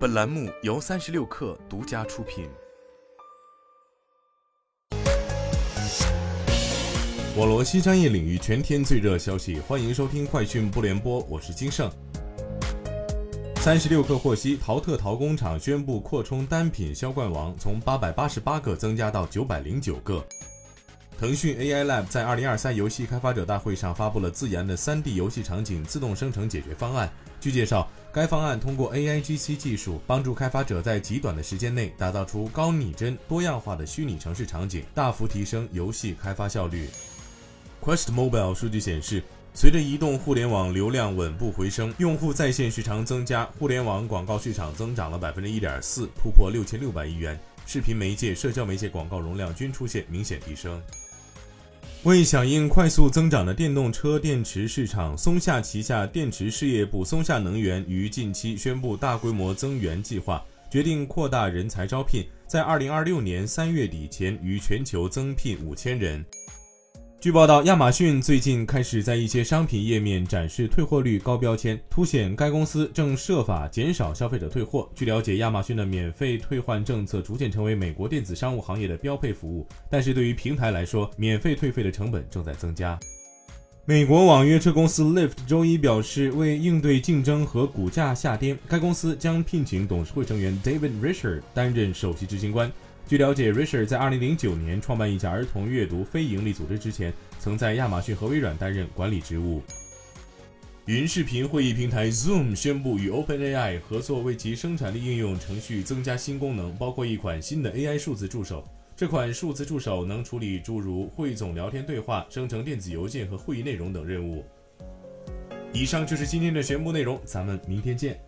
本栏目由三十六氪独家出品。网络新商业领域全天最热消息，欢迎收听快讯不联播，我是金盛。三十六氪获悉，淘特淘工厂宣布扩充单品销冠王，从八百八十八个增加到九百零九个。腾讯 AI Lab 在二零二三游戏开发者大会上发布了自研的三 D 游戏场景自动生成解决方案。据介绍，该方案通过 AIGC 技术，帮助开发者在极短的时间内打造出高拟真、多样化的虚拟城市场景，大幅提升游戏开发效率。Quest Mobile 数据显示，随着移动互联网流量稳步回升，用户在线时长增加，互联网广告市场增长了百分之一点四，突破六千六百亿元，视频媒介、社交媒介广告容量均出现明显提升。为响应快速增长的电动车电池市场，松下旗下电池事业部松下能源于近期宣布大规模增援计划，决定扩大人才招聘，在二零二六年三月底前于全球增聘五千人。据报道，亚马逊最近开始在一些商品页面展示退货率高标签，凸显该公司正设法减少消费者退货。据了解，亚马逊的免费退换政策逐渐成为美国电子商务行业的标配服务，但是对于平台来说，免费退费的成本正在增加。美国网约车公司 Lyft 周一表示，为应对竞争和股价下跌，该公司将聘请董事会成员 David Risher 担任首席执行官。据了解，Risher 在2009年创办一家儿童阅读非营利组织之前，曾在亚马逊和微软担任管理职务。云视频会议平台 Zoom 宣布与 OpenAI 合作，为其生产力应用程序增加新功能，包括一款新的 AI 数字助手。这款数字助手能处理诸如汇总聊天对话、生成电子邮件和会议内容等任务。以上就是今天的全部内容，咱们明天见。